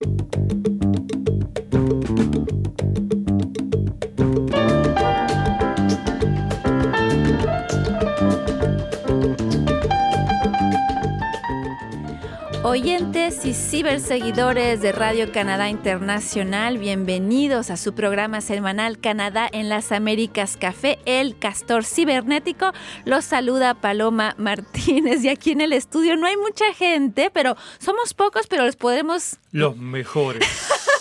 you Oyentes y ciberseguidores de Radio Canadá Internacional, bienvenidos a su programa semanal Canadá en las Américas Café, el castor cibernético. Los saluda Paloma Martínez y aquí en el estudio no hay mucha gente, pero somos pocos, pero les podemos... Los mejores.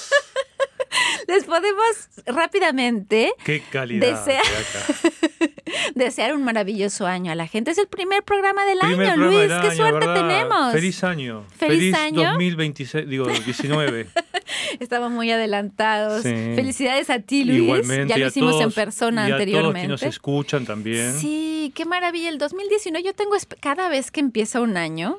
les podemos rápidamente Qué calidad desear, desear un maravilloso año a la gente. Es el primer programa del año, Luis. Qué suerte tenemos. Feliz año. Feliz, año. 2026, digo, 19. Estamos muy adelantados. Sí. Felicidades a ti, Luis. Igualmente. ya lo hicimos en persona y a anteriormente. todos que nos escuchan también. Sí, qué maravilla. El 2019, yo tengo, cada vez que empieza un año,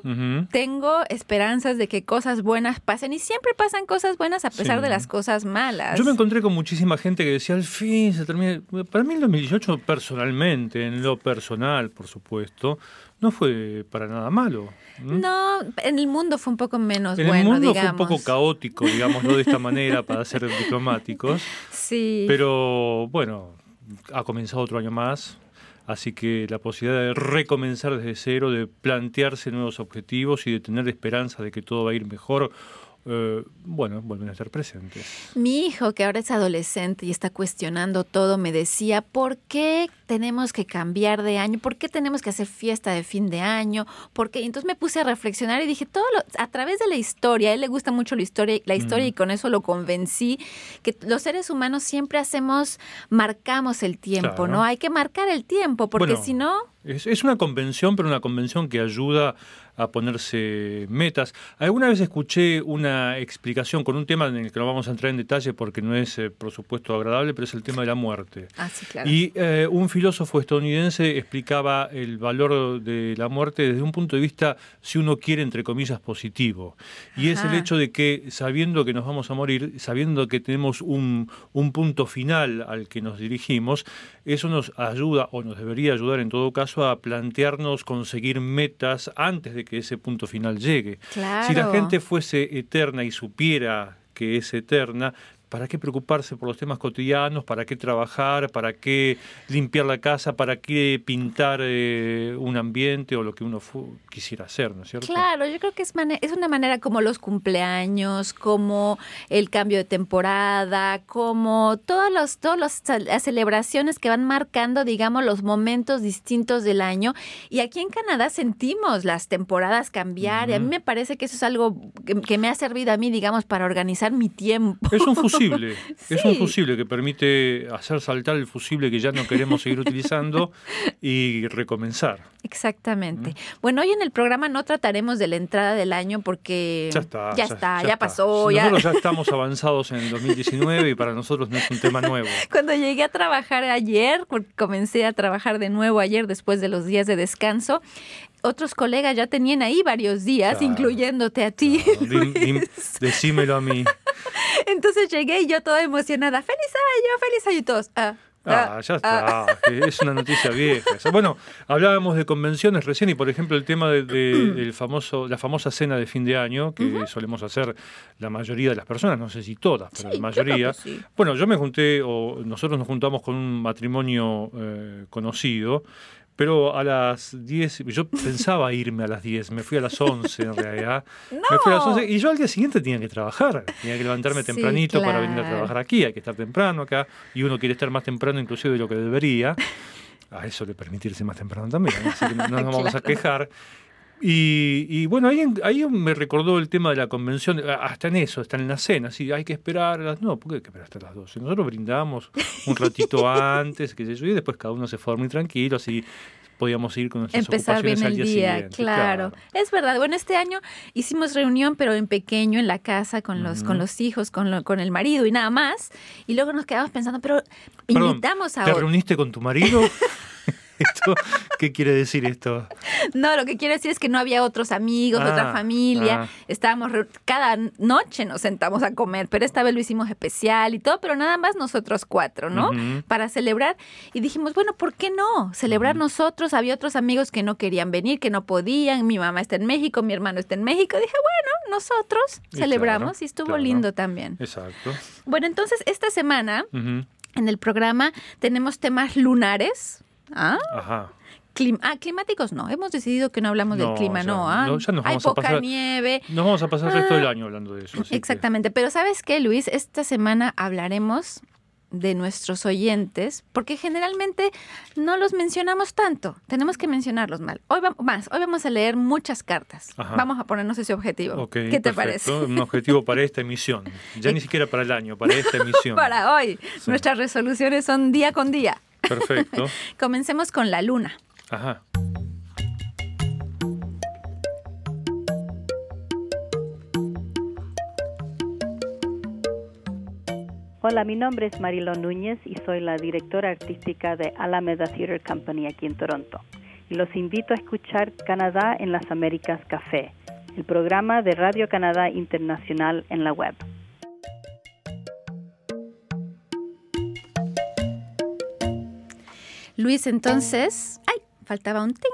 tengo esperanzas de que cosas buenas pasen y siempre pasan cosas buenas a pesar Sí. de las cosas malas. Yo me encontré con muchísima gente que decía, al fin se termina. Para mí el 2018 personalmente, en lo personal, por supuesto, no fue para nada malo. No, en el mundo fue un poco menos En bueno, el mundo digamos. fue un poco caótico, digámoslo de esta manera, para ser diplomáticos. Sí. Pero bueno, ha comenzado otro año más, así que la posibilidad de recomenzar desde cero, de plantearse nuevos objetivos y de tener esperanza de que todo va a ir mejor, eh, bueno, vuelven a estar presentes. Mi hijo, que ahora es adolescente y está cuestionando todo, me decía, ¿por qué tenemos que cambiar de año? ¿Por qué tenemos que hacer fiesta de fin de año? ¿Por qué? Y entonces me puse a reflexionar y dije, todo lo- a través de la historia, a él le gusta mucho la historia, la historia y con eso lo convencí, que los seres humanos siempre hacemos, marcamos el tiempo, Claro. ¿no? Hay que marcar el tiempo, porque Bueno, si no... Es, es una convención, pero una convención que ayuda a ponerse metas. Alguna vez escuché una explicación con un tema en el que no vamos a entrar en detalle porque no es, eh, por supuesto, agradable, pero es el tema de la muerte. Ah, sí, claro. Y eh, un filósofo estadounidense explicaba el valor de la muerte desde un punto de vista, si uno quiere, entre comillas, positivo. Y es el hecho de que sabiendo que nos vamos a morir, sabiendo que tenemos un, un punto final al que nos dirigimos, eso nos ayuda o nos debería ayudar en todo caso a plantearnos conseguir metas antes de que ese punto final llegue. Si la gente fuese eterna y supiera que es eterna, ¿para qué preocuparse por los temas cotidianos? ¿Para qué trabajar? ¿Para qué limpiar la casa? ¿Para qué pintar eh, un ambiente o lo que uno quisiera hacer? ¿No es cierto? Claro, yo creo que es, es una manera como los cumpleaños, como el cambio de temporada, como todas los, todas las celebraciones que van marcando, digamos, los momentos distintos del año. Y aquí en Canadá sentimos las temporadas cambiar y a mí me parece que eso es algo que, que me ha servido a mí, digamos, para organizar mi tiempo. Es un fusible, es un fusible que permite hacer saltar el fusible que ya no queremos seguir utilizando y recomenzar. Exactamente. Bueno, hoy en el programa no trataremos de la entrada del año porque Ya está. ya, está, ya, pasó. ya- Nosotros ya estamos avanzados en el 2019 y para nosotros no es un tema nuevo. Cuando llegué a trabajar ayer, porque comencé a trabajar de nuevo ayer después de los días de descanso, otros colegas ya tenían ahí varios días, Claro. incluyéndote a ti. Dim- dim- decímelo a mí. Entonces llegué y yo toda emocionada, feliz año, feliz año y todos. Ah, Ah, ya está. Es una noticia vieja. Bueno, hablábamos de convenciones recién y, por ejemplo, el tema de, de- del famoso, la famosa cena de fin de año que solemos hacer la mayoría de las personas, no sé si todas, pero Sí, la mayoría. sí. Bueno, yo me junté, o nosotros nos juntamos con un matrimonio eh, conocido, pero a las 10, yo pensaba irme a las 10, me fui a las 11 en realidad. Me fui a las 11 y yo al día siguiente tenía que trabajar, tenía que levantarme Sí, tempranito para venir a trabajar aquí, hay que estar temprano acá, y uno quiere estar más temprano inclusive de lo que debería. A eso le permitirse más temprano también, ¿no? así que no nos vamos a quejar. Y, y bueno, ahí, me recordó el tema de la convención, a- hasta en eso, está en la cena, sí, hay que esperar a las... No, ¿por qué hay que esperar hasta las 12? Nosotros brindamos un ratito antes, que yo, y después cada uno se fue a dormir tranquilo, así podíamos ir con nuestras Empezar bien el al día, día, claro. Es verdad. Bueno, este año hicimos reunión, pero en pequeño, en la casa, con los, con los hijos, con, lo- con el marido y nada más. Y luego nos quedamos pensando, pero Perdón, invitamos a ¿Te reuniste con tu marido? esto? ¿Qué quiere decir esto? No, lo que quiero decir es que no había otros amigos, otra Ah, familia. ah. Estábamos, cada noche nos sentamos a comer, pero esta vez lo hicimos especial y todo, pero nada más nosotros cuatro, ¿no? Para celebrar. Y dijimos, bueno, ¿por qué no? Celebrar nosotros. Había otros amigos que no querían venir, que no podían. Mi mamá está en México, mi hermano está en México. Dije, bueno, nosotros Y celebramos claro, y estuvo claro. lindo también. Exacto. Bueno, entonces esta semana en el programa tenemos temas lunares. ¿Ah? Ajá. Clim- ah, climáticos no. Hemos decidido que no hablamos del clima, no. Ah, no, ya nos hay vamos a poca pasar- nieve. Nos vamos a pasar el resto del Ah, año hablando de eso. que- Exactamente. Pero ¿sabes qué, Luis? Esta semana hablaremos de nuestros oyentes, porque generalmente no los mencionamos tanto. Tenemos que mencionarlos mal. Hoy vamos, más, hoy vamos a leer muchas cartas. Ajá. Vamos a ponernos ese objetivo. ¿Qué te perfecto. parece? Un objetivo para esta emisión. Ya ni siquiera para el año, para esta emisión. Para hoy. Sí. Nuestras resoluciones son día con día. Perfecto. Comencemos con la luna. Ajá. Hola, mi nombre es Marilón Núñez y soy la directora artística de Alameda Theatre Company aquí en Toronto. Y los invito a escuchar Canadá en las Américas Café, el programa de Radio Canadá Internacional en la web. Luis, entonces, ay, faltaba un ting.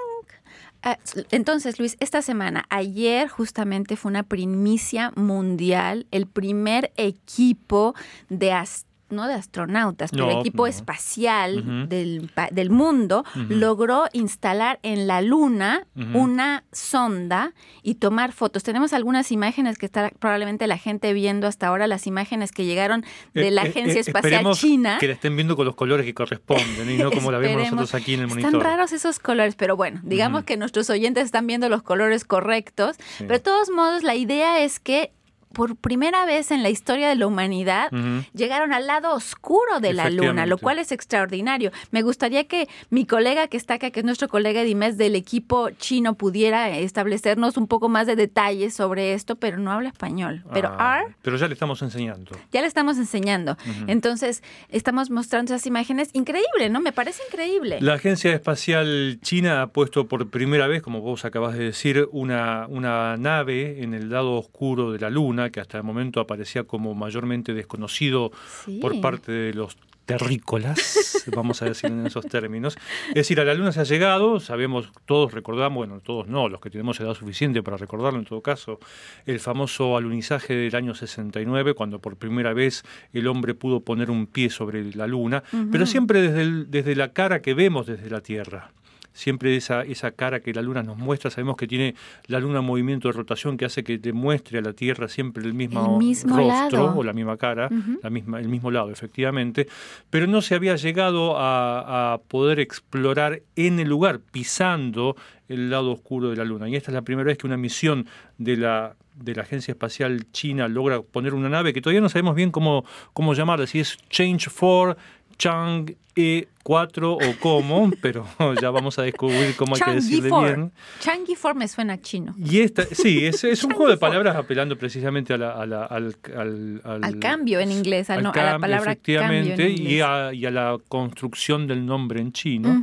Ah, entonces, Luis, esta semana, ayer justamente fue una primicia mundial, el primer equipo de as- no de astronautas, pero No, equipo no. espacial del, del mundo logró instalar en la Luna una sonda y tomar fotos. Tenemos algunas imágenes que está probablemente la gente viendo hasta ahora, las imágenes que llegaron de Eh, la eh, Agencia eh, Espacial China. Que la estén viendo con los colores que corresponden y no como la vemos nosotros aquí en el Están monitor. raros esos colores, pero bueno, digamos que nuestros oyentes están viendo los colores correctos. Sí. Pero de todos modos, la idea es que por primera vez en la historia de la humanidad llegaron al lado oscuro de la luna, lo cual es extraordinario. Me gustaría que mi colega que está acá, que es nuestro colega Dimes del equipo chino, pudiera establecernos un poco más de detalles sobre esto, pero no habla español. Pero Ah, pero ya le estamos enseñando. ya le estamos enseñando. Entonces, estamos mostrando esas imágenes. Increíble, ¿no? Me parece increíble. La Agencia Espacial China ha puesto por primera vez, como vos acabas de decir, una, una nave en el lado oscuro de la Luna, que hasta el momento aparecía como mayormente desconocido Sí. por parte de los terrícolas, vamos a decir en esos términos. Es decir, a la Luna se ha llegado, sabemos, todos recordamos, bueno, todos no, los que tenemos edad suficiente para recordarlo en todo caso, el famoso alunizaje del año 69, cuando por primera vez el hombre pudo poner un pie sobre la Luna, pero siempre desde, el- desde la cara que vemos desde la Tierra. Siempre esa, esa cara que la luna nos muestra, sabemos que tiene la luna un movimiento de rotación que hace que te muestre a la Tierra siempre el mismo, El mismo rostro lado. o la misma cara, la misma, el mismo lado, efectivamente, pero no se había llegado a, a poder explorar en el lugar, pisando el lado oscuro de la Luna. Y esta es la primera vez que una misión de la de la Agencia Espacial China logra poner una nave que todavía no sabemos bien cómo, cómo llamarla, si es Change 4, Chang E4 o cómo, pero ya vamos a descubrir cómo hay que decirle bien. Changi Four me suena chino. Y esta, sí, es, es un juego de palabras apelando precisamente a la- a la- al, al- al- Al cambio en inglés, a, al no- a la palabra efectivamente, cambio en y, a, y a la construcción del nombre en chino.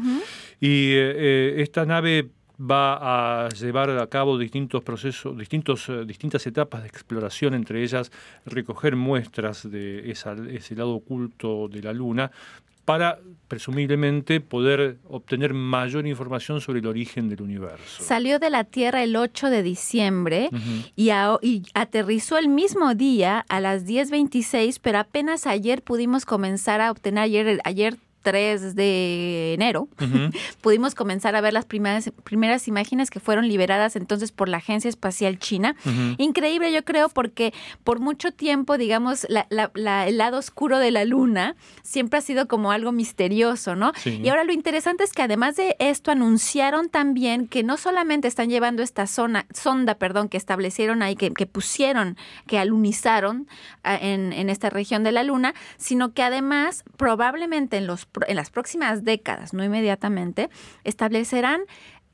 Y eh, eh, esta nave va a llevar a cabo distintos procesos, distintos, eh, distintas etapas de exploración, entre ellas recoger muestras de esa- ese lado oculto de la Luna para presumiblemente poder obtener mayor información sobre el origen del universo. Salió de la Tierra el 8 de diciembre Ujú. y, a- y aterrizó el mismo día a las 10.26, pero apenas ayer pudimos comenzar a obtener, ayer, ayer 3 de enero, pudimos comenzar a ver las primeras, primeras imágenes que fueron liberadas entonces por la Agencia Espacial China. Increíble, yo creo, porque por mucho tiempo, digamos, la- la- la- el lado oscuro de la luna siempre ha sido como algo misterioso, ¿no? Sí. Y ahora lo interesante es que además de esto anunciaron también que no solamente están llevando esta zona, sonda, perdón, que establecieron ahí, que, que pusieron, que alunizaron ah, en, en esta región de la luna, sino que además probablemente en, los, en las próximas décadas, no inmediatamente, establecerán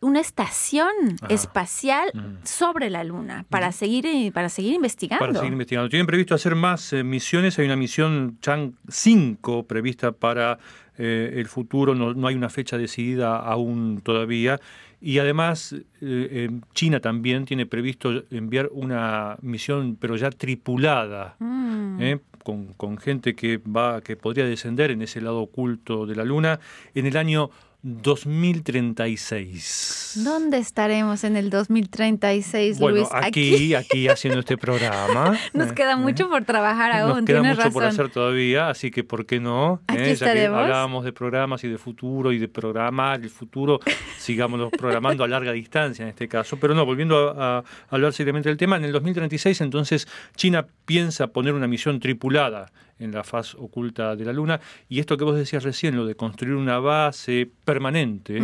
una estación Ajá. espacial Mm. sobre la Luna para seguir para seguir investigando. Para seguir investigando. Tienen previsto hacer más eh, misiones. Hay una misión Chang 5 prevista para eh, el futuro. No, no hay una fecha decidida aún todavía. Y además, eh, China también tiene previsto enviar una misión, pero ya tripulada. Mm. Con, con gente que va que podría descender en ese lado oculto de la luna. En el año 2036. ¿Dónde estaremos en el 2036, Bueno, Luis? aquí, aquí haciendo este programa. Nos ¿eh? queda ¿eh? mucho por trabajar aún, Nos queda mucho por hacer todavía, así que ¿por qué no? Aquí ¿Eh? Ya que hablábamos de programas y de futuro y de programar el futuro, sigámoslo programando a larga distancia en este caso. Pero no, volviendo a, a hablar seriamente del tema, en el 2036 entonces China piensa poner una misión tripulada en la faz oculta de la Luna y esto que vos decías recién, lo de construir una base permanente,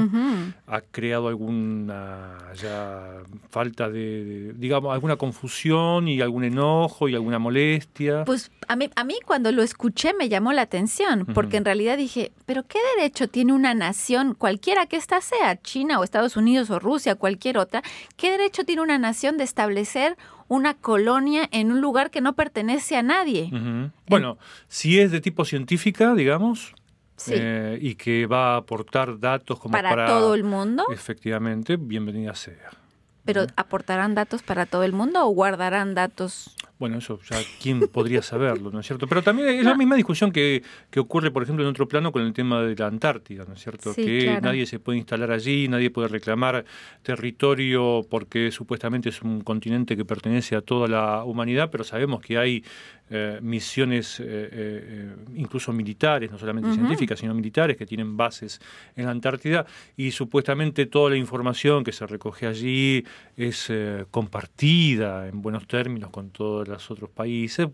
ha creado alguna ya falta de, de, digamos, alguna confusión y algún enojo y alguna molestia. Pues a mí, a mí cuando lo escuché me llamó la atención, porque en realidad dije, pero ¿qué derecho tiene una nación, cualquiera que ésta sea, China o Estados Unidos o Rusia, cualquier otra, qué derecho tiene una nación de establecer una colonia en un lugar que no pertenece a nadie? Bueno, si es de tipo científica, digamos, Sí. eh, y que va a aportar datos como para, para, todo el mundo, Efectivamente, bienvenida sea. pero ¿aportarán datos para todo el mundo o guardarán datos? Bueno, eso ya quién podría saberlo, ¿no es cierto? Pero también es la misma discusión que, que ocurre, por ejemplo, en otro plano con el tema de la Antártida, ¿no es cierto? Sí, que claro. nadie se puede instalar allí, nadie puede reclamar territorio porque supuestamente es un continente que pertenece a toda la humanidad, pero sabemos que hay eh, misiones eh, eh, incluso militares, no solamente científicas, sino militares que tienen bases en la Antártida y supuestamente toda la información que se recoge allí es compartida en buenos términos con todos los otros países.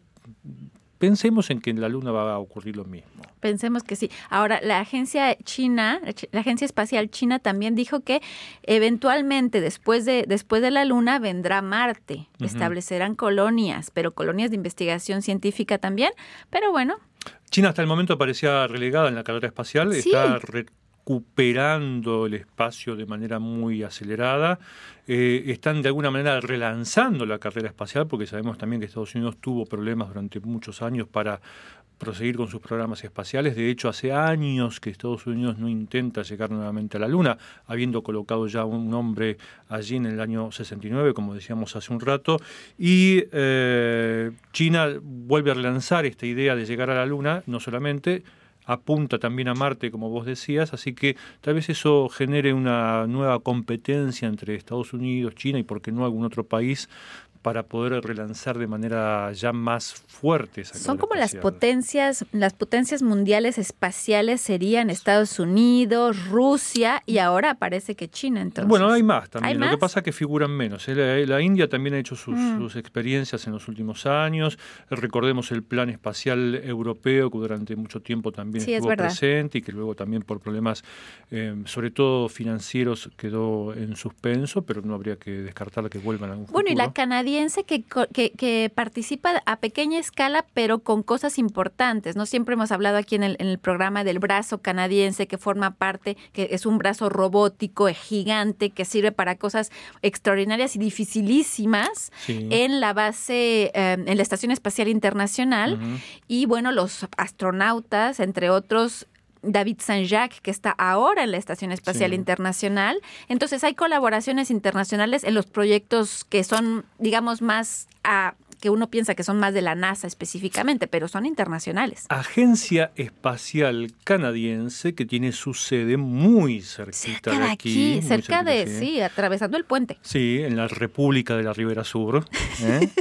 Pensemos en que en la Luna va a ocurrir lo mismo. Pensemos que sí. Ahora, la agencia china, la agencia espacial china también dijo que eventualmente después de, después de la Luna vendrá Marte. Establecerán colonias, pero colonias de investigación científica también. Pero bueno, China hasta el momento parecía relegada en la carrera espacial, Sí. está recuperando el espacio de manera muy acelerada, eh, están de alguna manera relanzando la carrera espacial, porque sabemos también que Estados Unidos tuvo problemas durante muchos años para proseguir con sus programas espaciales. De hecho, hace años que Estados Unidos no intenta llegar nuevamente a la Luna, habiendo colocado ya un hombre allí en el año 69, como decíamos hace un rato, y eh, China vuelve a relanzar esta idea de llegar a la Luna, no solamente apunta también a Marte, como vos decías, así que tal vez eso genere una nueva competencia entre Estados Unidos, China y, por qué no, algún otro país para poder relanzar de manera ya más fuerte esa son como las potencias, las potencias mundiales espaciales serían Estados Unidos, Rusia y ahora parece que China. Entonces, Bueno, hay más también. ¿Hay Lo que pasa es que figuran menos. ¿eh? La, la India también ha hecho sus, Mm. sus experiencias en los últimos años. Recordemos el plan espacial europeo que durante mucho tiempo también Sí, es estuvo presente y que luego también por problemas, eh, sobre todo financieros, quedó en suspenso, pero no habría que descartar que vuelvan a algún Bueno, y la canadiense que, co- que, que participa a pequeña escala, pero con cosas importantes. No siempre hemos hablado aquí en el, en el programa del brazo canadiense que forma parte, que es un brazo robótico eh, gigante que sirve para cosas extraordinarias y dificilísimas Sí. en la base, eh, en la Estación Espacial Internacional. Y bueno, los astronautas, entre otros, David Saint-Jacques, que está ahora en la Estación Espacial Sí. Internacional. Entonces hay colaboraciones internacionales en los proyectos que son, digamos, más a que uno piensa que son más de la NASA específicamente, pero son internacionales. Agencia Espacial Canadiense que tiene su sede muy cerquita Cerca de aquí, muy cerca de, sí, atravesando el puente. Sí, en la República de la Ribera Sur. ¿eh?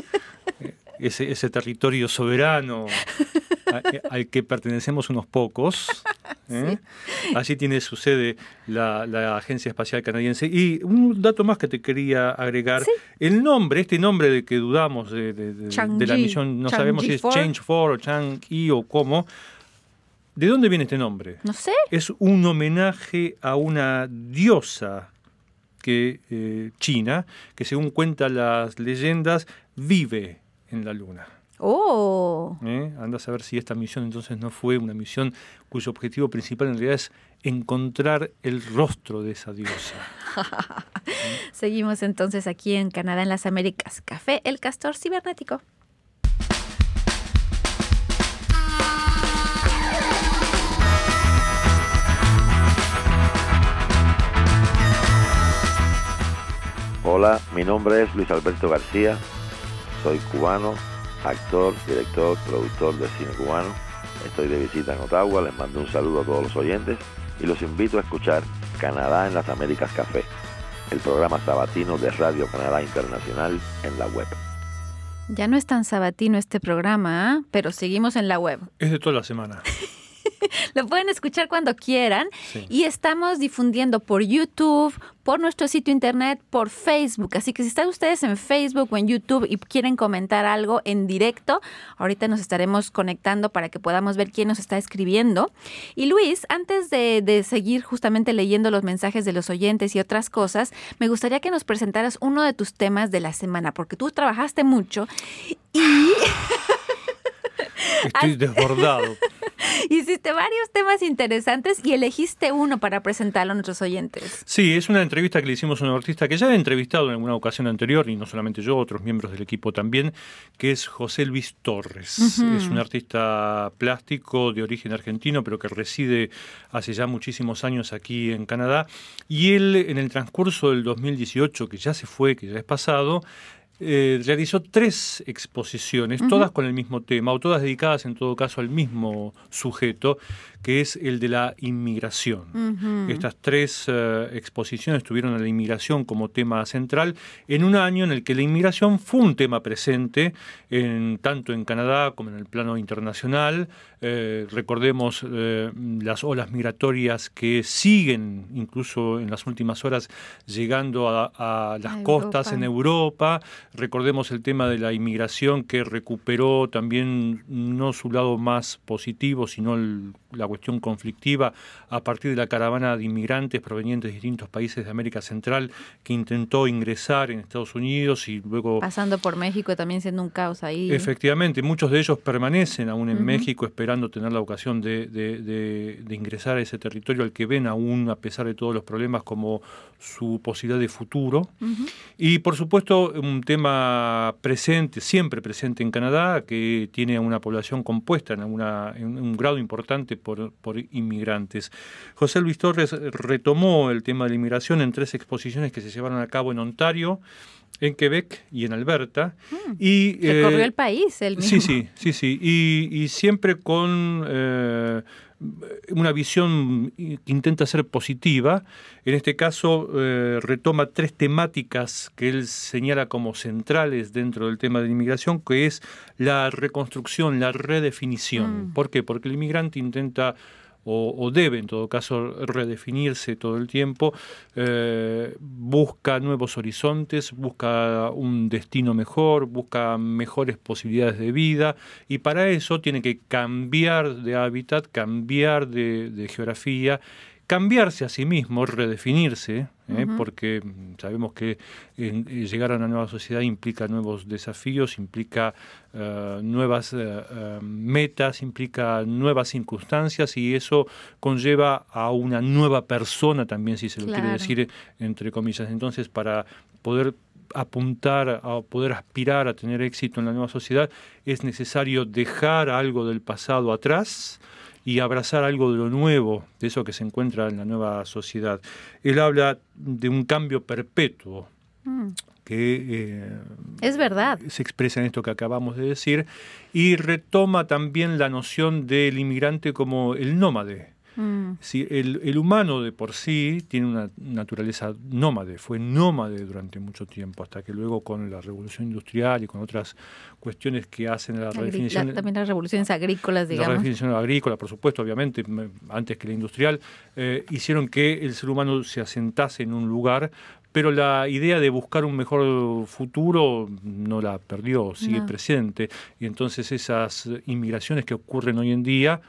Ese, ese territorio soberano a- eh, al que pertenecemos unos pocos. ¿eh? Allí tiene su sede la, la Agencia Espacial Canadiense. Y un dato más que te quería agregar. Sí. El nombre, este nombre de que dudamos de, de- de- de la misión, no sabemos si es Chang'e-4. Change 4 o Chang-E o cómo. ¿De dónde viene este nombre? No sé. es un homenaje a una diosa que eh, china que según cuentan las leyendas vive en la luna. Oh. ¿eh? Anda a saber si esta misión entonces no fue una misión cuyo objetivo principal en realidad es encontrar el rostro de esa diosa. Seguimos entonces aquí en Canadá, en las Américas. Café El Castor Cibernético. Hola, mi nombre es Luis Alberto García, soy cubano, actor, director, productor de cine cubano. Estoy de visita en Ottawa, les mando un saludo a todos los oyentes y los invito a escuchar Canadá en las Américas Café, el programa sabatino de Radio Canadá Internacional en la web. Ya no es tan sabatino este programa, ¿ah? pero seguimos en la web. Es de toda la semana. Lo pueden escuchar cuando quieran. Sí. Y estamos difundiendo por YouTube, por nuestro sitio internet, por Facebook. Así que si están ustedes en Facebook o en YouTube y quieren comentar algo en directo, ahorita nos estaremos conectando para que podamos ver quién nos está escribiendo. Y Luis, antes de, de seguir justamente leyendo los mensajes de los oyentes y otras cosas, me gustaría que nos presentaras uno de tus temas de la semana, porque tú trabajaste mucho y... Estoy desbordado. Hiciste varios temas interesantes y elegiste uno para presentarlo a nuestros oyentes. Sí, es una entrevista que le hicimos a un artista que ya he entrevistado en alguna ocasión anterior, y no solamente yo, otros miembros del equipo también, que es José Luis Torres. Ujú. Es un artista plástico de origen argentino, pero que reside hace ya muchísimos años aquí en Canadá. Y él, en el transcurso del 2018, que ya se fue, que ya es pasado, eh, realizó tres exposiciones, todas con el mismo tema, o todas dedicadas en todo caso al mismo sujeto, que es el de la inmigración. Estas tres eh, exposiciones tuvieron a la inmigración como tema central en un año en el que la inmigración fue un tema presente en, tanto en Canadá como en el plano internacional. Eh, recordemos eh, las olas migratorias que siguen incluso en las últimas horas llegando a, a las costas en Europa. Recordemos el tema de la inmigración que recuperó también no su lado más positivo, sino el- la cuestión conflictiva a partir de la caravana de inmigrantes provenientes de distintos países de América Central que intentó ingresar en Estados Unidos y luego Pasando por México también siendo un caos ahí. Efectivamente, muchos de ellos permanecen aún en. México esperando tener la ocasión de, de- de- de ingresar a ese territorio al que ven aún, a pesar de todos los problemas, como su posibilidad de futuro. Y por supuesto, un tema presente, siempre presente en Canadá, que tiene una población compuesta en, una- en un grado importante por, por inmigrantes. José Luis Torres retomó el tema de la inmigración en tres exposiciones que se llevaron a cabo en Ontario, en Quebec y en Alberta. Y, Recorrió eh, el país, el mismo. Sí, sí, sí, sí. Y, y siempre con eh, una visión que intenta ser positiva. En este caso, eh, retoma tres temáticas que él señala como centrales dentro del tema de la inmigración, que es la reconstrucción, la redefinición. Mm. ¿Por qué? Porque el inmigrante intenta o, debe en todo caso redefinirse todo el tiempo, eh, busca nuevos horizontes, busca un destino mejor, busca mejores posibilidades de vida y para eso tiene que cambiar de hábitat, cambiar de geografía, cambiarse a sí mismo, redefinirse, ¿eh? Porque mm, sabemos que eh, llegar a una nueva sociedad implica nuevos desafíos, implica eh, nuevas metas, implica nuevas circunstancias y eso conlleva a una nueva persona también, si se lo quiere decir entre comillas. Entonces, para poder apuntar a poder aspirar a tener éxito en la nueva sociedad es necesario dejar algo del pasado atrás y abrazar algo de lo nuevo, de eso que se encuentra en la nueva sociedad. Él habla de un cambio perpetuo Mm. que eh, Es verdad. se expresa en esto que acabamos de decir y retoma también la noción del inmigrante como el nómade. Mm. Sí, el, el humano de por sí tiene una naturaleza nómade, fue nómade durante mucho tiempo, hasta que luego con la revolución industrial y con otras cuestiones que hacen la, Agri- redefinición, la- también las revoluciones agrícolas, la digamos. redefinición agrícola, por supuesto, obviamente, antes que la industrial, eh, hicieron que el ser humano se asentase en un lugar, pero la idea de buscar un mejor futuro no la perdió, sigue No. presente. Y entonces esas inmigraciones que ocurren hoy en día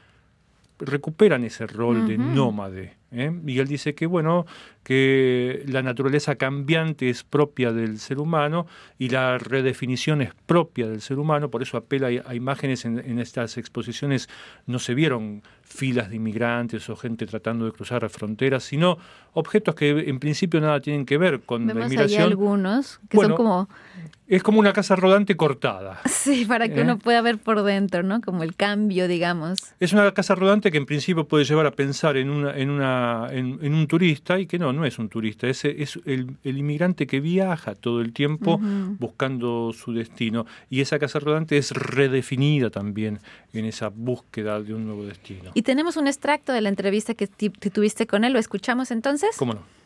recuperan ese rol de nómade. ¿eh? Y él dice que, bueno, que la naturaleza cambiante es propia del ser humano y la redefinición es propia del ser humano, por eso apela a, imágenes en, en, estas exposiciones, no se vieron filas de inmigrantes o gente tratando de cruzar fronteras, sino objetos que en principio nada tienen que ver con Vemos la inmigración. algunos que son como... Es como una casa rodante cortada. Sí, para que ¿Eh? uno pueda ver por dentro, ¿no? Como el cambio, digamos. Es una casa rodante que en principio puede llevar a pensar en, una, en, una, en, en un turista y que no, no es un turista, es, es el, el, inmigrante que viaja todo el tiempo uh -huh. buscando su destino. Y esa casa rodante es redefinida también en esa búsqueda de un nuevo destino. Y tenemos un extracto de la entrevista que, que tuviste con él, ¿lo escuchamos entonces? ¿Cómo no?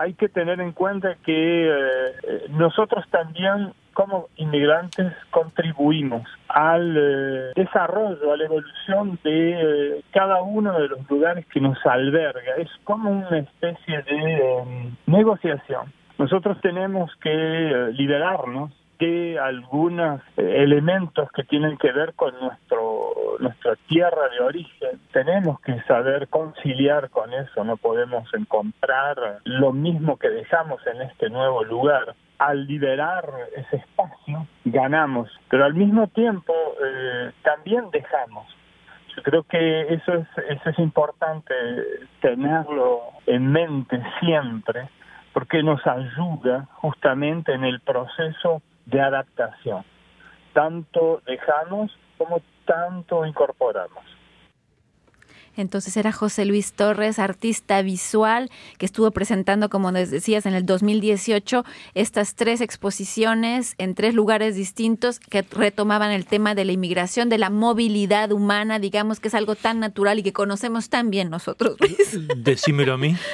Hay que tener en cuenta que eh, nosotros también como inmigrantes contribuimos al eh, desarrollo, a la evolución de eh, cada uno de los lugares que nos alberga. Es como una especie de eh, negociación. Nosotros tenemos que liberarnos de algunos elementos que tienen que ver con nuestro nuestra tierra de origen. Tenemos que saber conciliar con eso, no podemos encontrar lo mismo que dejamos en este nuevo lugar al liberar ese espacio, ganamos, pero al mismo tiempo eh, también dejamos. Yo creo que eso es, eso es importante tenerlo en mente siempre, porque nos ayuda justamente en el proceso de adaptación. Tanto dejamos como tanto incorporamos. Entonces era José Luis Torres, artista visual, que estuvo presentando, como les decías, en el 2018 estas tres exposiciones en tres lugares distintos que retomaban el tema de la inmigración, de la movilidad humana, digamos que es algo tan natural y que conocemos tan bien nosotros. Decímelo a mí.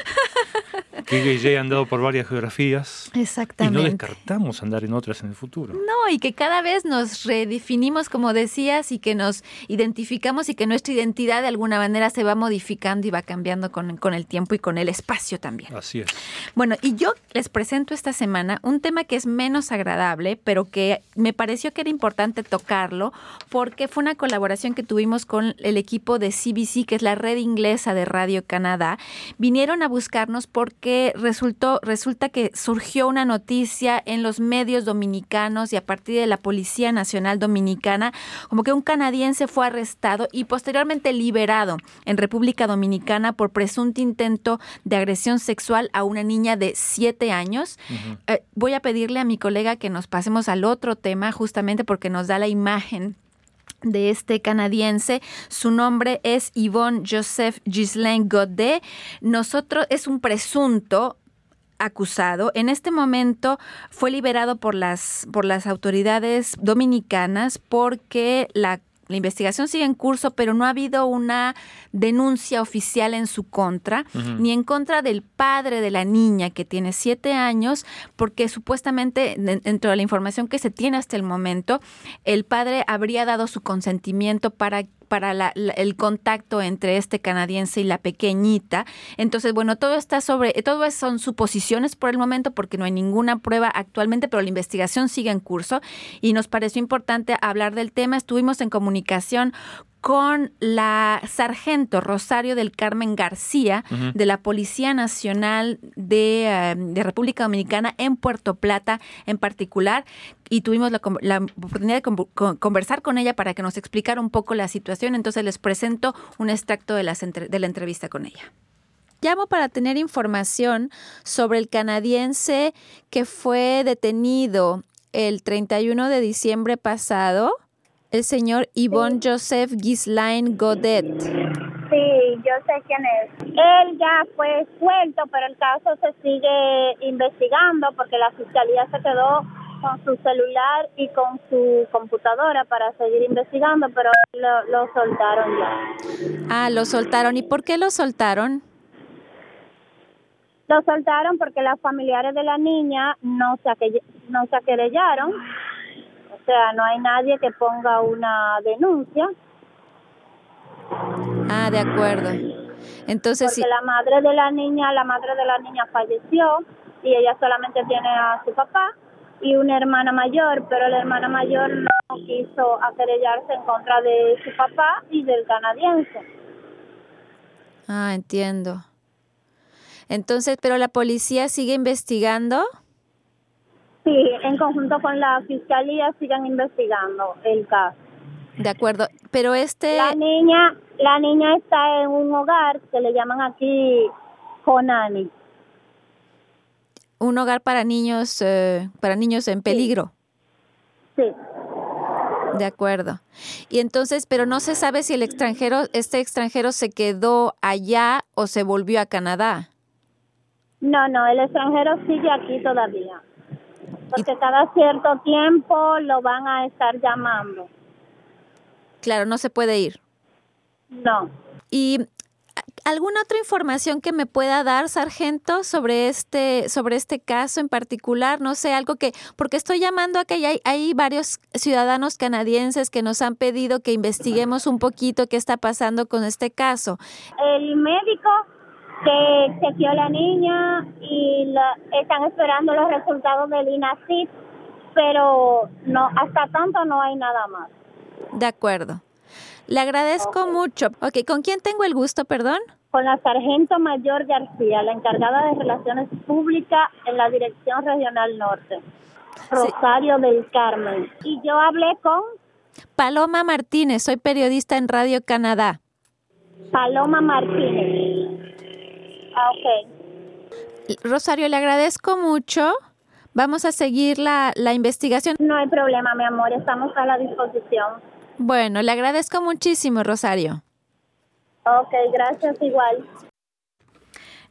que ya he andado por varias geografías. Exactamente. Y no descartamos andar en otras en el futuro. No, y que cada vez nos redefinimos, como decías, y que nos identificamos y que nuestra identidad de alguna manera se va modificando y va cambiando con, con el tiempo y con el espacio también. Así es. Bueno, y yo les presento esta semana un tema que es menos agradable, pero que me pareció que era importante tocarlo porque fue una colaboración que tuvimos con el equipo de CBC, que es la red inglesa de Radio Canadá. Vinieron a buscarnos porque resultó, resulta que surgió una noticia en los medios dominicanos y a partir de la Policía Nacional Dominicana, como que un canadiense fue arrestado y posteriormente liberado en República Dominicana por presunto intento de agresión sexual a una niña de siete años. Uh -huh. eh, voy a pedirle a mi colega que nos pasemos al otro tema, justamente porque nos da la imagen de este canadiense. Su nombre es Yvonne Joseph Ghislain Godet. Nosotros es un presunto acusado. En este momento fue liberado por las, por las autoridades dominicanas porque la la investigación sigue en curso, pero no ha habido una denuncia oficial en su contra, uh -huh. ni en contra del padre de la niña que tiene siete años, porque supuestamente dentro de la información que se tiene hasta el momento, el padre habría dado su consentimiento para para la, el contacto entre este canadiense y la pequeñita. Entonces, bueno, todo está sobre, todo son suposiciones por el momento porque no hay ninguna prueba actualmente, pero la investigación sigue en curso y nos pareció importante hablar del tema. Estuvimos en comunicación con la sargento Rosario del Carmen García uh -huh. de la Policía Nacional de, uh, de, República Dominicana en Puerto Plata en particular y tuvimos la, la oportunidad de con, con, conversar con ella para que nos explicara un poco la situación. Entonces les presento un extracto de, las entre, de la entrevista con ella. Llamo para tener información sobre el canadiense que fue detenido el 31 de diciembre pasado el señor Yvonne sí. Joseph Ghislain Godet. Sí, yo sé quién es. Él ya fue suelto, pero el caso se sigue investigando porque la fiscalía se quedó con su celular y con su computadora para seguir investigando, pero lo, lo soltaron ya. Ah, lo soltaron. ¿Y por qué lo soltaron? Lo soltaron porque las familiares de la niña no se, no se aquerellaron sea, no hay nadie que ponga una denuncia. Ah, de acuerdo. Entonces, Porque sí. la madre de la niña, la madre de la niña falleció y ella solamente tiene a su papá y una hermana mayor, pero la hermana mayor no quiso aquerellarse en contra de su papá y del canadiense. Ah, entiendo. Entonces, ¿pero la policía sigue investigando? Sí, en conjunto con la fiscalía sigan investigando el caso. De acuerdo, pero este... La niña, la niña está en un hogar que le llaman aquí Conani. Un hogar para niños, eh, para niños en peligro. Sí. De acuerdo. Y entonces, pero no se sabe si el extranjero, este extranjero se quedó allá o se volvió a Canadá. No, no, el extranjero sigue aquí todavía. Porque cada cierto tiempo lo van a estar llamando. Claro, no se puede ir. No. ¿Y alguna otra información que me pueda dar, sargento, sobre este, sobre este caso en particular? No sé, algo que, porque estoy llamando a que hay, hay varios ciudadanos canadienses que nos han pedido que investiguemos un poquito qué está pasando con este caso. El médico que chequeó la niña y la- están esperando los resultados del INACID, pero no, hasta tanto no hay nada más. De acuerdo. Le agradezco mucho. Ok, ¿con quién tengo el gusto, perdón? Con la sargento mayor García, la encargada de Relaciones Públicas en la Dirección Regional Norte, Rosario del Carmen. Y yo hablé con Paloma Martínez, soy periodista en Radio Canadá. Paloma Martínez. Ah, ok. Rosario, le agradezco mucho. Vamos a seguir la, la investigación. No hay problema, mi amor, estamos a la disposición. Bueno, le agradezco muchísimo, Rosario. Ok, gracias igual.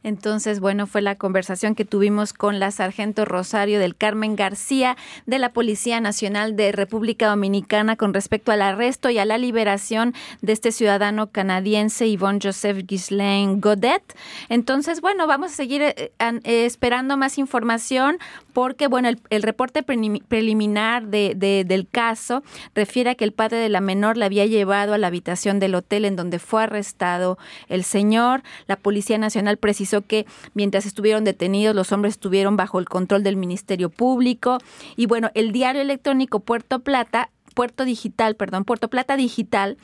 Entonces, bueno, fue la conversación que tuvimos con la sargento Rosario del Carmen García de la Policía Nacional de República Dominicana con respecto al arresto y a la liberación de este ciudadano canadiense Yvonne Joseph Ghislaine Godet. Entonces, bueno, vamos a seguir eh, eh, esperando más información porque, bueno, el, reporte prelimi- preliminar de- del caso refiere a que el padre de la menor la había llevado a la habitación del hotel en donde fue arrestado el señor. La Policía Nacional precisó que mientras estuvieron detenidos, los hombres estuvieron bajo el control del Ministerio Público. Y bueno, el diario electrónico Puerto Plata, Puerto Digital, perdón, Puerto Plata Digital,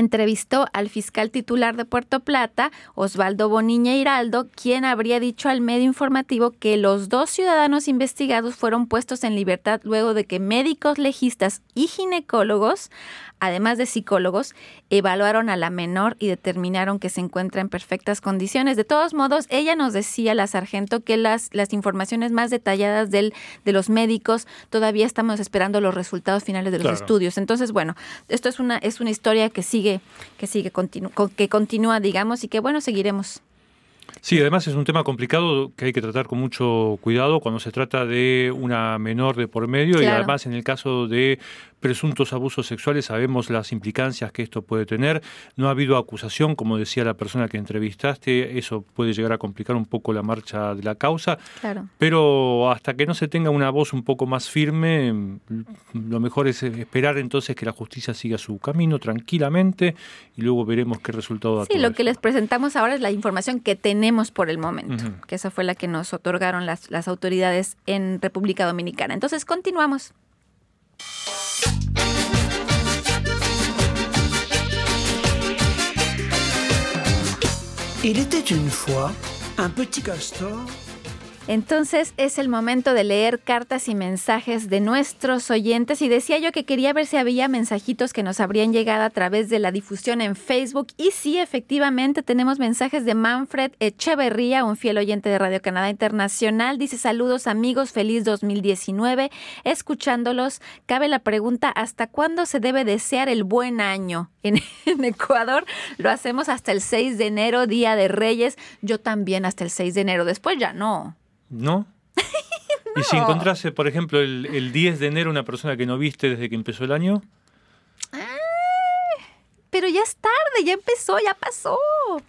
entrevistó al fiscal titular de Puerto Plata, Osvaldo Boniña Hiraldo, quien habría dicho al medio informativo que los dos ciudadanos investigados fueron puestos en libertad luego de que médicos legistas y ginecólogos, además de psicólogos, evaluaron a la menor y determinaron que se encuentra en perfectas condiciones. De todos modos, ella nos decía, la sargento, que las, las informaciones más detalladas del, de los médicos todavía estamos esperando los resultados finales de los Claro. estudios. Entonces, bueno, esto es una, es una historia que sigue, que sigue continu- con- que continúa, digamos, y que bueno, seguiremos. Sí, además es un tema complicado que hay que tratar con mucho cuidado cuando se trata de una menor de por medio y además en el caso de presuntos abusos sexuales sabemos las implicancias que esto puede tener. No ha habido acusación, como decía la persona que entrevistaste, eso puede llegar a complicar un poco la marcha de la causa, Claro. pero hasta que no se tenga una voz un poco más firme, lo mejor es esperar entonces que la justicia siga su camino tranquilamente y luego veremos qué resultado da Sí, todo lo que les presentamos ahora es la información que tenemos por el momento, que esa fue la que nos otorgaron las, las autoridades en República Dominicana. Entonces, continuamos. Il était une fois un petit castor Entonces es el momento de leer cartas y mensajes de nuestros oyentes y decía yo que quería ver si había mensajitos que nos habrían llegado a través de la difusión en Facebook y sí, efectivamente tenemos mensajes de Manfred Echeverría, un fiel oyente de Radio Canadá Internacional. Dice saludos amigos, feliz 2019. Escuchándolos, cabe la pregunta, ¿hasta cuándo se debe desear el buen año? En, Ecuador lo hacemos hasta el 6 de enero, Día de Reyes. Yo también hasta el 6 de enero, después ya no. ¿No? Y si encontrase, por ejemplo, el, el 10 de enero una persona que no viste desde que empezó el año, Pero ya es tarde, ya empezó, ya pasó.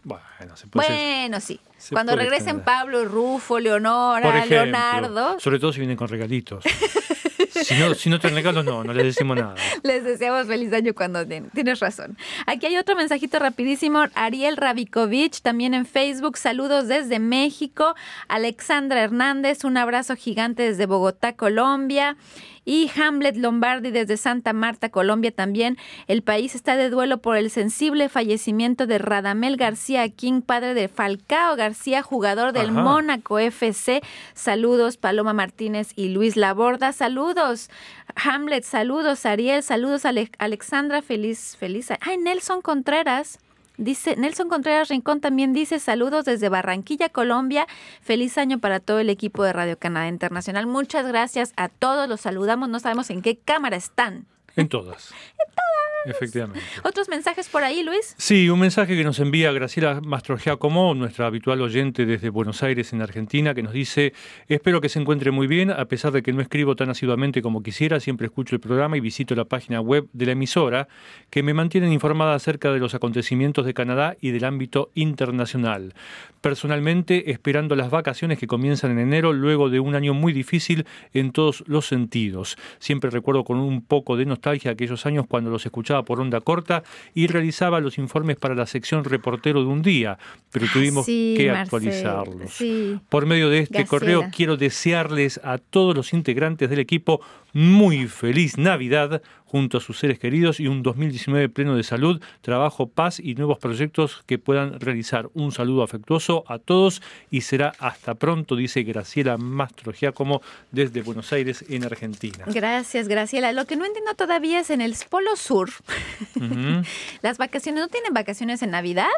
bueno, se puede Bueno, sí. se Cuando puede regresen extender. Pablo, Rufo, Leonora, ejemplo, Leonardo, Sobre todo si vienen con regalitos. si, no, si no traen regalos, no, no les decimos nada. les deseamos feliz año cuando den. Tienes razón. Aquí hay otro mensajito rapidísimo. Ariel Rabikovich, también en Facebook. Saludos desde México. Alexandra Hernández, un abrazo gigante desde Bogotá, Colombia. Y Hamlet Lombardi desde Santa Marta, Colombia también. El país está de duelo por el sensible fallecimiento de Radamel García King, padre de Falcao García, jugador del Ajá. Mónaco FC. Saludos, Paloma Martínez y Luis Laborda. Saludos, Hamlet. Saludos, Ariel. Saludos, Ale- Alexandra. Feliz, feliz. Ay, Nelson Contreras. Dice Nelson Contreras Rincón también dice saludos desde Barranquilla, Colombia. Feliz año para todo el equipo de Radio Canadá Internacional. Muchas gracias a todos. Los saludamos. No sabemos en qué cámara están. En todas. Efectivamente. ¿Otros mensajes por ahí, Luis? Sí, un mensaje que nos envía Graciela Mastrogiacomo, nuestra habitual oyente desde Buenos Aires, en Argentina, que nos dice: Espero que se encuentre muy bien, a pesar de que no escribo tan asiduamente como quisiera, siempre escucho el programa y visito la página web de la emisora, que me mantienen informada acerca de los acontecimientos de Canadá y del ámbito internacional. Personalmente, esperando las vacaciones que comienzan en enero, luego de un año muy difícil en todos los sentidos. Siempre recuerdo con un poco de nostalgia aquellos años cuando los escuchaba por onda corta y realizaba los informes para la sección reportero de un día, pero tuvimos Sí, que Marcel, actualizarlos. sí. Por medio de este correo quiero desearles a todos los integrantes del equipo muy feliz Navidad junto a sus seres queridos y un 2019 pleno de salud, trabajo, paz y nuevos proyectos que puedan realizar. Un saludo afectuoso a todos y será hasta pronto, dice Graciela Mastro Giacomo desde Buenos Aires, en Argentina. Gracias, Graciela. Lo que no entiendo todavía es en el Polo Sur. Las vacaciones, ¿no tienen vacaciones en Navidad?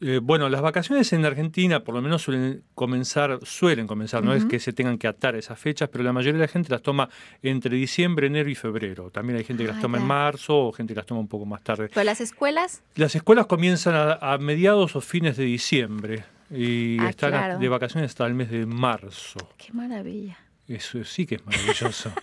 Eh, bueno, las vacaciones en Argentina por lo menos suelen comenzar, suelen comenzar, no es que se tengan que atar a esas fechas, pero la mayoría de la gente las toma entre diciembre, enero y febrero. También hay gente que las Ah, toma en marzo o gente que las toma un poco más tarde. Pero las escuelas, Las escuelas comienzan a, a mediados o fines de diciembre y Ah, están claro. de vacaciones hasta el mes de marzo. qué maravilla. Eso sí que es maravilloso.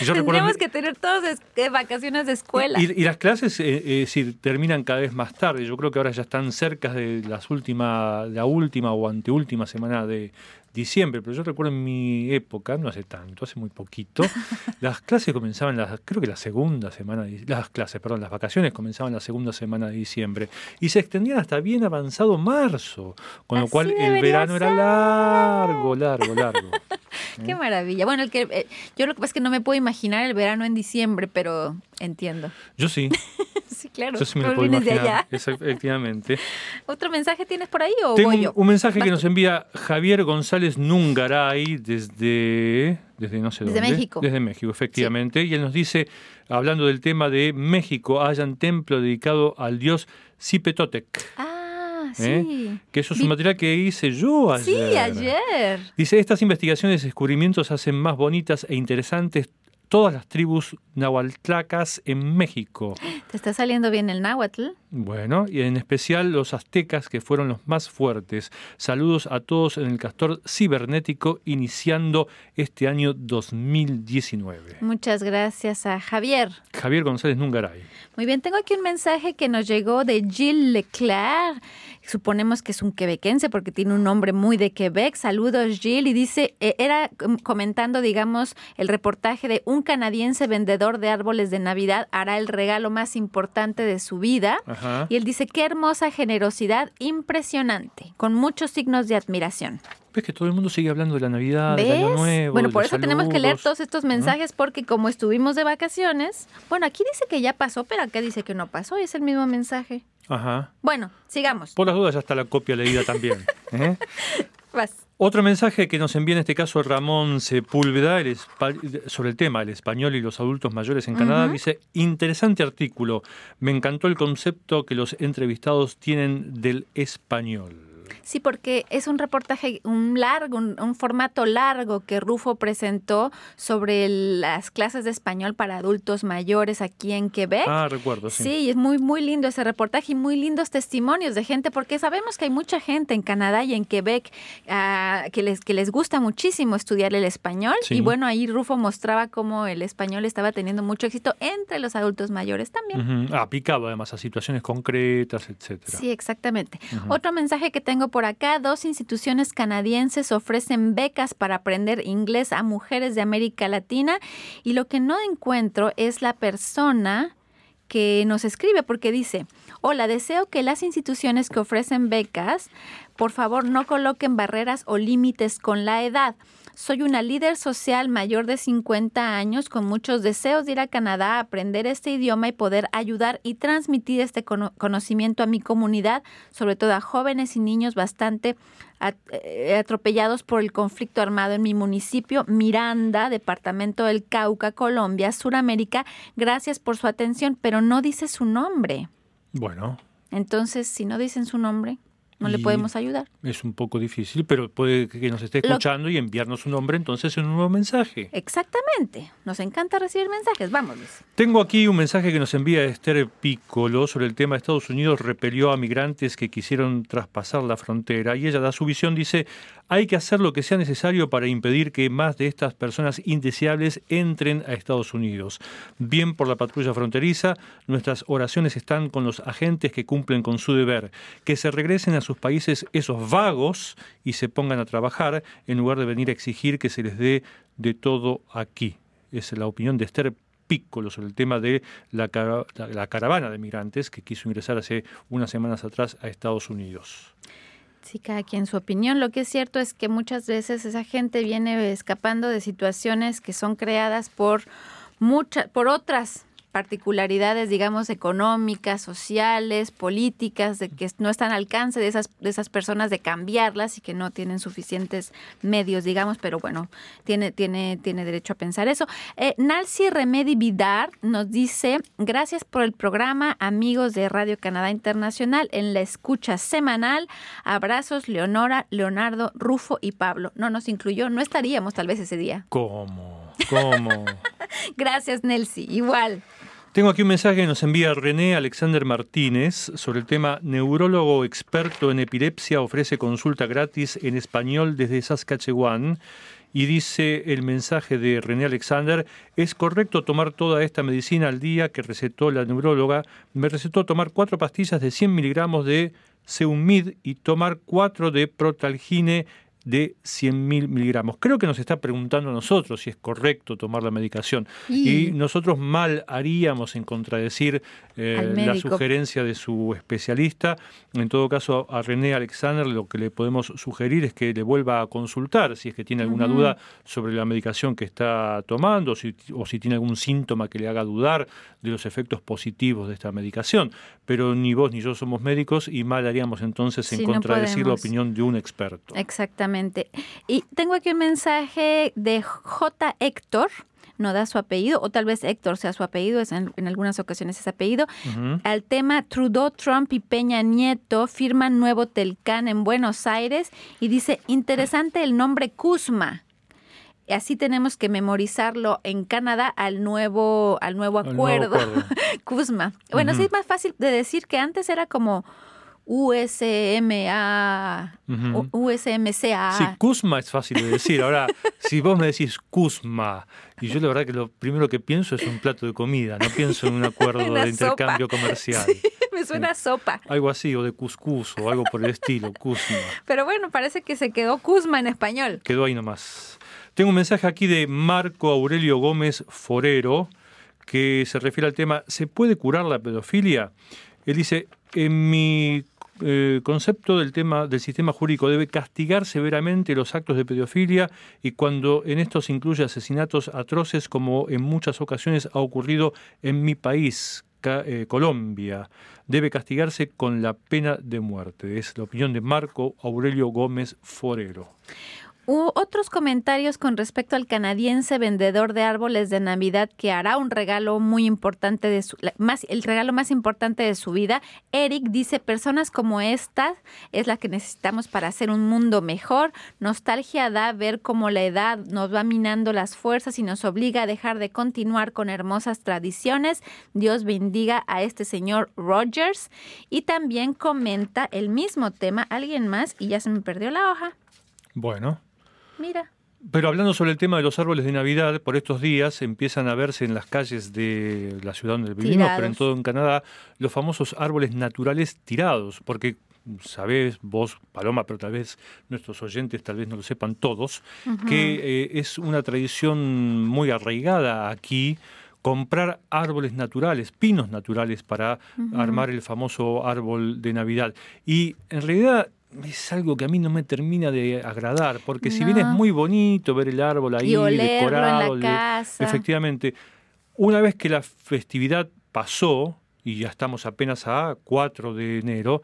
Yo recuerdo- Tendríamos que tener todos es- eh, vacaciones de escuela. Y, y las clases eh, eh, sí, terminan cada vez más tarde. Yo creo que ahora ya están cerca de las última, la última o anteúltima semana de diciembre. Pero yo recuerdo en mi época, no hace tanto, hace muy poquito, las clases comenzaban, las, creo que la segunda semana, de, las clases, perdón, las vacaciones comenzaban la segunda semana de diciembre y se extendían hasta bien avanzado marzo, con lo Así cual el verano era largo, largo, largo. Qué maravilla. Bueno, el que eh, yo lo que pasa es que no me puedo imaginar el verano en diciembre, pero entiendo. Yo sí, Sí, claro. yo sí me lo puedo de allá. Efectivamente. ¿Otro mensaje tienes por ahí o Tengo voy yo? un mensaje Vas que tú. nos envía Javier González Nungaray desde, desde no sé Desde dónde. México. Desde México, efectivamente. Y él nos dice, hablando del tema de México, hayan templo dedicado al dios Cipetotec. Ah, ¿eh? sí. Que eso es un material que hice yo ayer. Sí, ayer. Dice, estas investigaciones y descubrimientos hacen más bonitas e interesantes todas las tribus nahualtlacas en México. Te está saliendo bien el náhuatl. Bueno, y en especial los aztecas que fueron los más fuertes. Saludos a todos en el castor cibernético iniciando este año 2019. Muchas gracias a Javier. Javier González Nungaray. Muy bien, tengo aquí un mensaje que nos llegó de Gilles Leclerc. Suponemos que es un quebequense porque tiene un nombre muy de Quebec. Saludos, Gilles. Y dice, eh, era mm, comentando, digamos, el reportaje de un canadiense vendedor de árboles de Navidad hará el regalo más importante de su vida. Ajá. Y él dice, qué hermosa generosidad, impresionante, con muchos signos de admiración. ¿Ves que todo el mundo sigue hablando de la Navidad, del ¿Ves? Año Nuevo? bueno, por eso tenemos que leer todos estos mensajes porque como estuvimos de vacaciones, bueno, aquí dice que ya pasó, pero acá dice que no pasó y es el mismo mensaje. Ajá. Bueno, sigamos. Por las dudas ya está la copia leída también. ¿eh? Vas. Otro mensaje que nos envía en este caso Ramón Sepúlveda el sobre el tema, el español y los adultos mayores en Canadá, dice, interesante artículo, me encantó el concepto que los entrevistados tienen del español. Sí, porque es un reportaje, un largo, un, un formato largo que Rufo presentó sobre las clases de español para adultos mayores aquí en Quebec. Ah, recuerdo, sí. Sí, es muy, muy lindo ese reportaje y muy lindos testimonios de gente, porque sabemos que hay mucha gente en Canadá y en Quebec ah, que, les, que les gusta muchísimo estudiar el español. Sí. Y bueno, ahí Rufo mostraba cómo el español estaba teniendo mucho éxito entre los adultos mayores también. Ujú, Aplicado además a situaciones concretas, etcétera. Sí, exactamente. Otro mensaje que tengo por acá, dos instituciones canadienses ofrecen becas para aprender inglés a mujeres de América Latina y lo que no encuentro es la persona que nos escribe porque dice, Hola, deseo que las instituciones que ofrecen becas, por favor, no coloquen barreras o límites con la edad. Soy una líder social mayor de 50 años con muchos deseos de ir a Canadá a aprender este idioma y poder ayudar y transmitir este cono- conocimiento a mi comunidad, sobre todo a jóvenes y niños bastante eh, atropellados por el conflicto armado en mi municipio, Miranda, departamento del Cauca, Colombia, Suramérica. Gracias por su atención, pero no dice su nombre. Bueno, Entonces, si no dicen su nombre, no le podemos ayudar. es un poco difícil, pero puede que nos esté Lo- escuchando y enviarnos un nombre entonces en un nuevo mensaje. Exactamente. Nos encanta recibir mensajes. Vámonos. Tengo aquí un mensaje que nos envía Esther Piccolo sobre el tema Estados Unidos repelió a migrantes que quisieron traspasar la frontera y ella da su visión, dice, hay que hacer lo que sea necesario para impedir que más de estas personas indeseables entren a Estados Unidos. Bien por la patrulla fronteriza, nuestras oraciones están con los agentes que cumplen con su deber, que se regresen a sus países esos vagos y se pongan a trabajar en lugar de venir a exigir que se les dé de todo aquí. Es la opinión de Esther Piccolo sobre el tema de la, la caravana de migrantes que quiso ingresar hace unas semanas atrás a Estados Unidos. Sí, cada quien su opinión. Lo que es cierto es que muchas veces esa gente viene escapando de situaciones que son creadas por muchas, por otras particularidades, digamos, económicas, sociales, políticas, de que no están al alcance de esas, de esas personas de cambiarlas y que no tienen suficientes medios, digamos, pero bueno, tiene, tiene, tiene derecho a pensar eso. Eh, Nancy Remedi Vidar nos dice, gracias por el programa, amigos de Radio Canadá Internacional, en la escucha semanal. Abrazos, Leonora, Leonardo, Rufo y Pablo. No nos incluyó, no estaríamos tal vez ese día. ¿Cómo? ¿Cómo? Gracias, Nelsi. Igual. Tengo aquí un mensaje que nos envía René Alexander Martínez sobre el tema Neurólogo experto en epilepsia ofrece consulta gratis en español desde Saskatchewan. Y dice el mensaje de René Alexander, es correcto tomar toda esta medicina al día que recetó la neuróloga. Me recetó tomar cuatro pastillas de 100 miligramos de Seumid y tomar cuatro de Protalgine de 100.000 miligramos. Creo que nos está preguntando a nosotros si es correcto tomar la medicación. Y- Y nosotros mal haríamos en contradecir eh, la sugerencia de su especialista. En todo caso, a René Alexander lo que le podemos sugerir es que le vuelva a consultar si es que tiene alguna duda sobre la medicación que está tomando si- o si tiene algún síntoma que le haga dudar de los efectos positivos de esta medicación. Pero ni vos ni yo somos médicos y mal haríamos entonces en no contradecir la opinión de un experto. Exactamente. Y tengo aquí un mensaje de J. Héctor. No da su apellido, o tal vez Héctor sea su apellido, es en, en algunas ocasiones es apellido. Al tema Trudeau, Trump y Peña Nieto firman nuevo Telcán en Buenos Aires y dice, interesante el nombre Kuzma. Así tenemos que memorizarlo en Canadá al nuevo, al nuevo acuerdo. Kuzma. Bueno, sí es más fácil de decir que antes era como USMA, USMCA. Sí, Kuzma es fácil de decir. Ahora, si vos me decís Kuzma, y yo la verdad que lo primero que pienso es un plato de comida, no pienso en un acuerdo de intercambio sopa. comercial. Me suena a sopa. Algo así, o de cuscús, o algo por el estilo, Kuzma. Pero bueno, parece que se quedó Kuzma en español. Quedó ahí nomás. Tengo un mensaje aquí de Marco Aurelio Gómez Forero, que se refiere al tema, ¿se puede curar la pedofilia? Él dice, en mi eh, concepto del tema del sistema jurídico debe castigar severamente los actos de pedofilia y cuando en estos incluye asesinatos atroces como en muchas ocasiones ha ocurrido en mi país, eh, Colombia, debe castigarse con la pena de muerte. Es la opinión de Marco Aurelio Gómez Forero. Hubo otros comentarios con respecto al canadiense vendedor de árboles de Navidad que hará un regalo muy importante de su más el regalo más importante de su vida. Eric dice, "Personas como esta es la que necesitamos para hacer un mundo mejor. Nostalgia da ver cómo la edad nos va minando las fuerzas y nos obliga a dejar de continuar con hermosas tradiciones. Dios bendiga a este señor Rogers." Y también comenta el mismo tema alguien más y ya se me perdió la hoja. Bueno, Mira. Pero hablando sobre el tema de los árboles de Navidad, por estos días empiezan a verse en las calles de la ciudad donde vivimos, Tirados. pero en todo en Canadá, los famosos árboles naturales tirados, porque sabés vos, Paloma, pero tal vez nuestros oyentes tal vez no lo sepan todos, que eh, es una tradición muy arraigada aquí comprar árboles naturales, pinos naturales para armar el famoso árbol de Navidad. Y en realidad es algo que a mí no me termina de agradar, porque si bien es muy bonito ver el árbol ahí en la decorado, casa. efectivamente, una vez que la festividad pasó y ya estamos apenas a 4 de enero,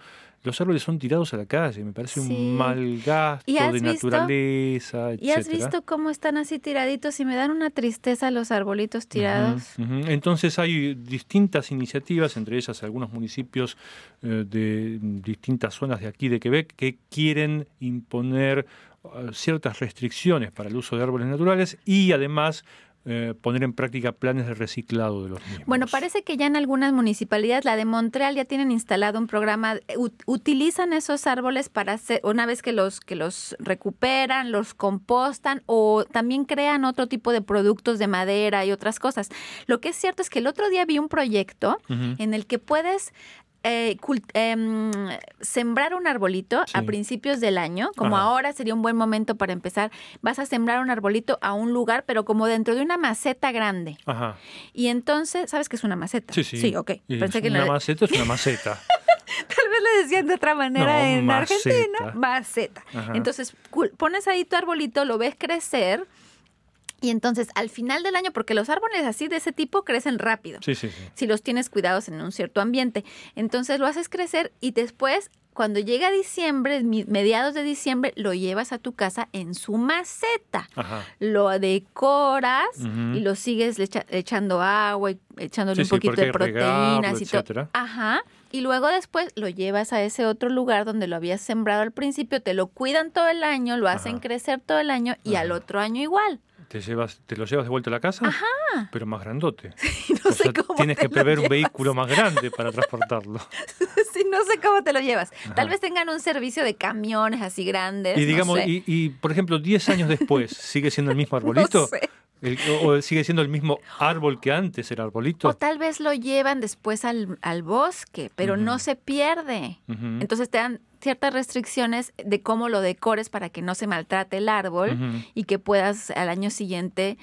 los árboles son tirados a la calle, me parece Sí. un mal gasto ¿Y has de visto? naturaleza, ¿Y has visto cómo están así tiraditos y me dan una tristeza los arbolitos tirados? Ujú. Entonces hay distintas iniciativas, entre ellas algunos municipios eh, de distintas zonas de aquí de Quebec que quieren imponer eh, ciertas restricciones para el uso de árboles naturales y además eh, poner en práctica planes de reciclado de los mismos. Bueno, parece que ya en algunas municipalidades, la de Montreal, ya tienen instalado un programa, ut- utilizan esos árboles para hacer, una vez que los, que los recuperan, los compostan o también crean otro tipo de productos de madera y otras cosas. Lo que es cierto es que el otro día vi un proyecto en el que puedes eh, em, sembrar un arbolito a principios del año, como Ajá. ahora sería un buen momento para empezar, vas a sembrar un arbolito a un lugar, pero como dentro de una maceta grande. Ajá. Y entonces, ¿sabes qué es una maceta? Sí, sí. Sí, ok. Pensé que una maceta es una maceta. tal vez le decían de otra manera No, en maceta. Argentina. Maceta. Ajá. Entonces, pones ahí tu arbolito, lo ves crecer. Y entonces, al final del año, porque los árboles así de ese tipo crecen rápido. Sí, sí, sí. si los tienes cuidados en un cierto ambiente. Entonces lo haces crecer y después, cuando llega diciembre, mediados de diciembre, lo llevas a tu casa en su maceta. Ajá. Lo decoras y lo sigues echa- echando agua y echándole Sí, un poquito de proteínas y todo. Ajá. Y luego después lo llevas a ese otro lugar donde lo habías sembrado al principio, te lo cuidan todo el año, lo hacen Ajá. crecer todo el año y al otro año igual. ¿Te, llevas, ¿Te lo llevas de vuelta a la casa? Ajá. Pero más grandote. No o sé sea, cómo tienes que prever un vehículo más grande para transportarlo. Sí, no sé cómo te lo llevas. Tal vez tengan un servicio de camiones así grandes. Y no digamos, sé. y, y, por ejemplo, 10 años después, ¿sigue siendo el mismo arbolito? No sé. El- o, sigue siendo el mismo árbol que antes era arbolito? O tal vez lo llevan después al, al bosque, pero no se pierde. Entonces te dan ciertas restricciones de cómo lo decores para que no se maltrate el árbol y que puedas al año siguiente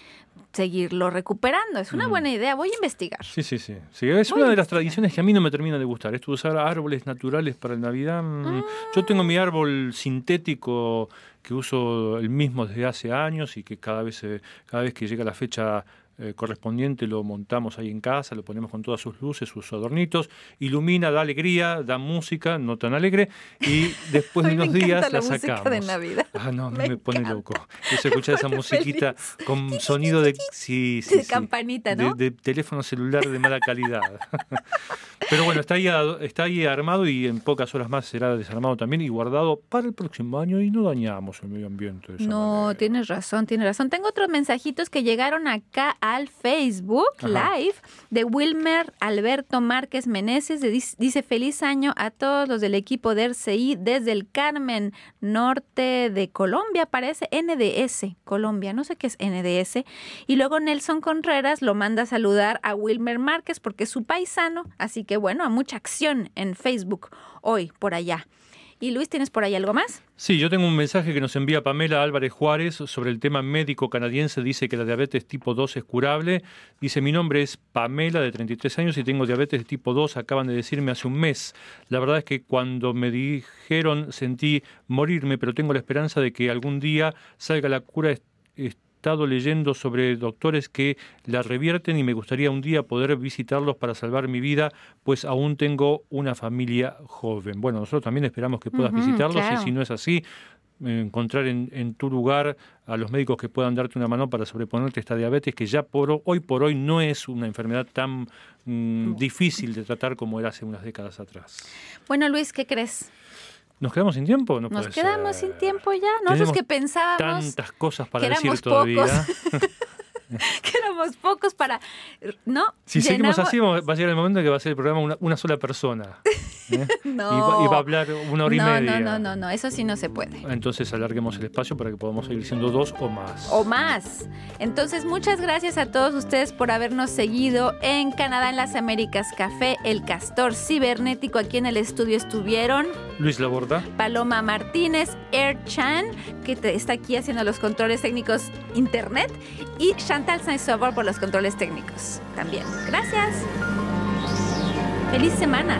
seguirlo recuperando. Es una buena idea. Voy a investigar. Sí, sí, sí. Sí, es Voy una de las tradiciones que a mí no me termina de gustar. Esto de usar árboles naturales para el Navidad. mm, Yo tengo mi árbol sintético que uso el mismo desde hace años y que cada vez, cada vez que llega la fecha eh, correspondiente lo montamos ahí en casa, lo ponemos con todas sus luces, sus adornitos, ilumina, da alegría, da música, no tan alegre, y después de me unos días la la sacamos. de Navidad. Ah, no, a mí Me me, pone loco. Eso escuchar esa musiquita feliz. con sonido de, sí, sí, De sí. campanita, ¿no? de teléfono celular de mala calidad. Pero bueno, está ahí, está ahí armado y en pocas horas más será desarmado también y guardado para el próximo año y no dañamos el medio ambiente. de esa No, manera. tienes razón, tienes razón. Tengo otros mensajitos que llegaron acá al Facebook Ajá. Live de Wilmer Alberto Márquez Meneses. Dice feliz año a todos los del equipo de RCI desde el Carmen Norte de Colombia, parece NDS, Colombia, no sé qué es NDS. Y luego Nelson Contreras lo manda a saludar a Wilmer Márquez porque es su paisano. Así que bueno, a mucha acción en Facebook hoy por allá. Y Luis, ¿tienes por ahí algo más? Sí, yo tengo un mensaje que nos envía Pamela Álvarez Juárez sobre el tema médico canadiense. Dice que la diabetes tipo 2 es curable. Dice, mi nombre es Pamela, de 33 años, y tengo diabetes tipo 2. Acaban de decirme hace un mes. La verdad es que cuando me dijeron sentí morirme, pero tengo la esperanza de que algún día salga la cura. Estado leyendo sobre doctores que la revierten y me gustaría un día poder visitarlos para salvar mi vida, pues aún tengo una familia joven. Bueno, nosotros también esperamos que puedas visitarlos claro. y si no es así, encontrar en, en tu lugar a los médicos que puedan darte una mano para sobreponerte esta diabetes que ya por ho- hoy por hoy no es una enfermedad tan mm, difícil de tratar como era hace unas décadas atrás. Bueno, Luis, ¿qué crees? ¿Nos quedamos sin tiempo? No Nos puede quedamos ser. sin tiempo ya. Nosotros que pensábamos Tantas cosas para que decir todavía. que éramos pocos para... ¿No? Si seguimos así, va a llegar el momento en que va a ser el programa una, una sola persona. ¿eh? No. Y, va, y va a hablar una hora y media. no, no, no, no, eso sí no se puede. Entonces alarguemos el espacio para que podamos seguir siendo dos o más. o más. Entonces, muchas gracias a todos ustedes por habernos seguido en Canadá en las Américas Café, el Castor Cibernético. Aquí en el estudio estuvieron Luis Laborda. Paloma Martínez, Air Chan, que está aquí haciendo los controles técnicos internet, y Chantal sainz por los controles técnicos también. Gracias. Feliz semana.